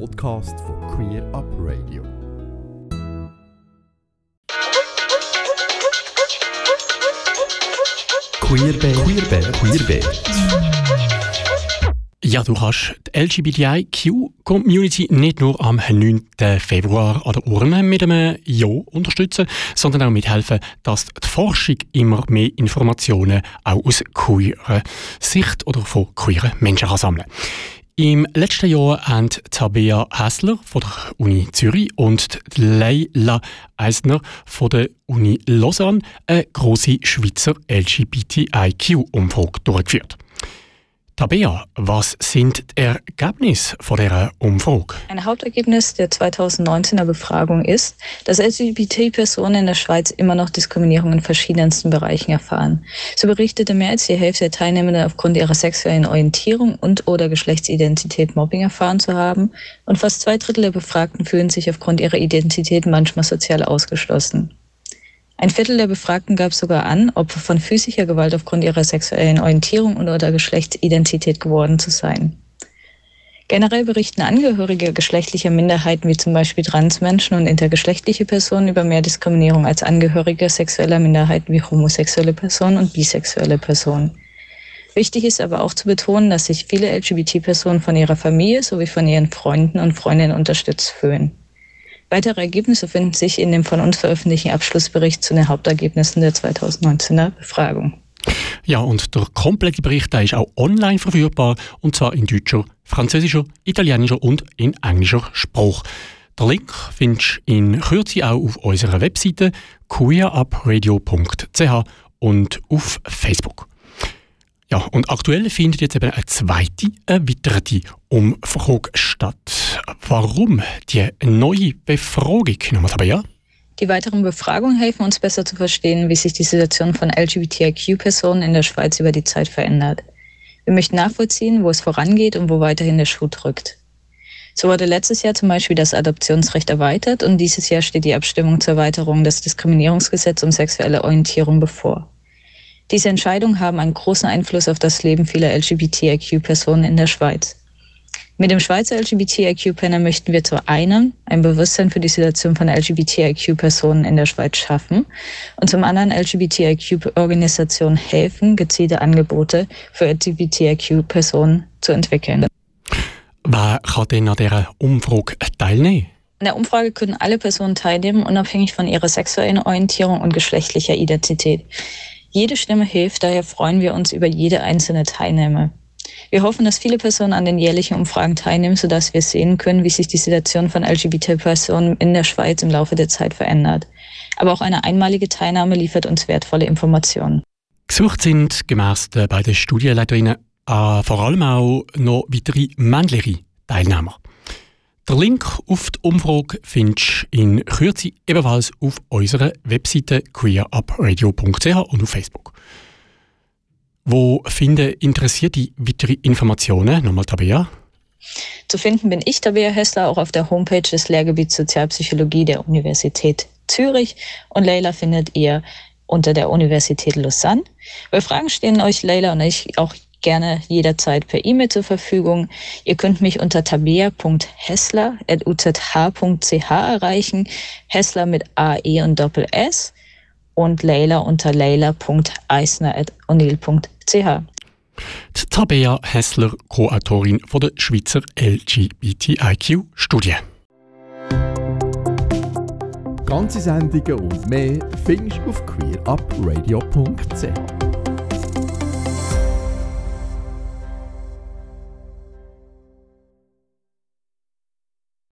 Podcast von Queer Up Radio. Queerbear, Queerbear, Queerbear. Ja, du kannst die LGBTIQ-Community nicht nur am 9. Februar an der Urne mit einem Ja unterstützen, sondern auch mithelfen, dass die Forschung immer mehr Informationen auch aus queerer Sicht oder von queeren Menschen kann sammeln im letzten Jahr haben Tabea Hässler von der Uni Zürich und Leila Eisner von der Uni Lausanne eine große Schweizer LGBTIQ-Umfrage durchgeführt. Tabea, was sind die Ergebnisse von dieser Umfrage? Ein Hauptergebnis der 2019er Befragung ist, dass LGBT-Personen in der Schweiz immer noch Diskriminierung in verschiedensten Bereichen erfahren. So berichtete mehr als die Hälfte der Teilnehmenden aufgrund ihrer sexuellen Orientierung und oder Geschlechtsidentität Mobbing erfahren zu haben und fast zwei Drittel der Befragten fühlen sich aufgrund ihrer Identität manchmal sozial ausgeschlossen. Ein Viertel der Befragten gab sogar an, Opfer von physischer Gewalt aufgrund ihrer sexuellen Orientierung oder Geschlechtsidentität geworden zu sein. Generell berichten Angehörige geschlechtlicher Minderheiten wie zum Beispiel Transmenschen und intergeschlechtliche Personen über mehr Diskriminierung als Angehörige sexueller Minderheiten wie homosexuelle Personen und bisexuelle Personen. Wichtig ist aber auch zu betonen, dass sich viele LGBT-Personen von ihrer Familie sowie von ihren Freunden und Freundinnen unterstützt fühlen. Weitere Ergebnisse finden sich in dem von uns veröffentlichten Abschlussbericht zu den Hauptergebnissen der 2019er Befragung. Ja, und der komplette Bericht der ist auch online verfügbar, und zwar in deutscher, französischer, italienischer und in englischer Sprache. Der Link findest du in Kürze auch auf unserer Webseite queerupradio.ch und auf Facebook. Ja, und aktuell findet jetzt eben eine zweite erweiterte Umfrage statt. Warum die neue Befragung? Nochmal aber ja. Die weiteren Befragungen helfen uns besser zu verstehen, wie sich die Situation von LGBTIQ-Personen in der Schweiz über die Zeit verändert. Wir möchten nachvollziehen, wo es vorangeht und wo weiterhin der Schuh drückt. So wurde letztes Jahr zum Beispiel das Adoptionsrecht erweitert und dieses Jahr steht die Abstimmung zur Erweiterung des Diskriminierungsgesetzes um sexuelle Orientierung bevor. Diese Entscheidungen haben einen großen Einfluss auf das Leben vieler LGBTIQ-Personen in der Schweiz. Mit dem Schweizer LGBTIQ-Panel möchten wir zu einem ein Bewusstsein für die Situation von LGBTIQ-Personen in der Schweiz schaffen und zum anderen LGBTIQ-Organisationen helfen, gezielte Angebote für LGBTIQ-Personen zu entwickeln. Wer kann denn an dieser Umfrage teilnehmen? An der Umfrage können alle Personen teilnehmen, unabhängig von ihrer sexuellen Orientierung und geschlechtlicher Identität. Jede Stimme hilft, daher freuen wir uns über jede einzelne Teilnahme. Wir hoffen, dass viele Personen an den jährlichen Umfragen teilnehmen, sodass wir sehen können, wie sich die Situation von LGBT-Personen in der Schweiz im Laufe der Zeit verändert. Aber auch eine einmalige Teilnahme liefert uns wertvolle Informationen. Gesucht sind gemäss der beiden Studienleiterinnen äh, vor allem auch noch weitere männliche Teilnehmer. Der Link auf die Umfrage findest du in Kürze ebenfalls auf unserer Webseite queerupradio.ch und auf Facebook. Wo finden interessierte weitere Informationen? Nochmal Tabea. Zu finden bin ich, Tabea Hessler, auch auf der Homepage des Lehrgebiets Sozialpsychologie der Universität Zürich und Leila findet ihr unter der Universität Lausanne. Bei Fragen stehen euch Leila und ich auch gerne jederzeit per E-Mail zur Verfügung. Ihr könnt mich unter tabea.hessler.uzh.ch erreichen. Hessler mit AE und Doppel S und Leila unter leila.eisner.unil.ch. Tabea Hessler, Co-Autorin der Schweizer LGBTIQ-Studie. Ganze Sendungen und mehr findest du auf queerupradio.ch.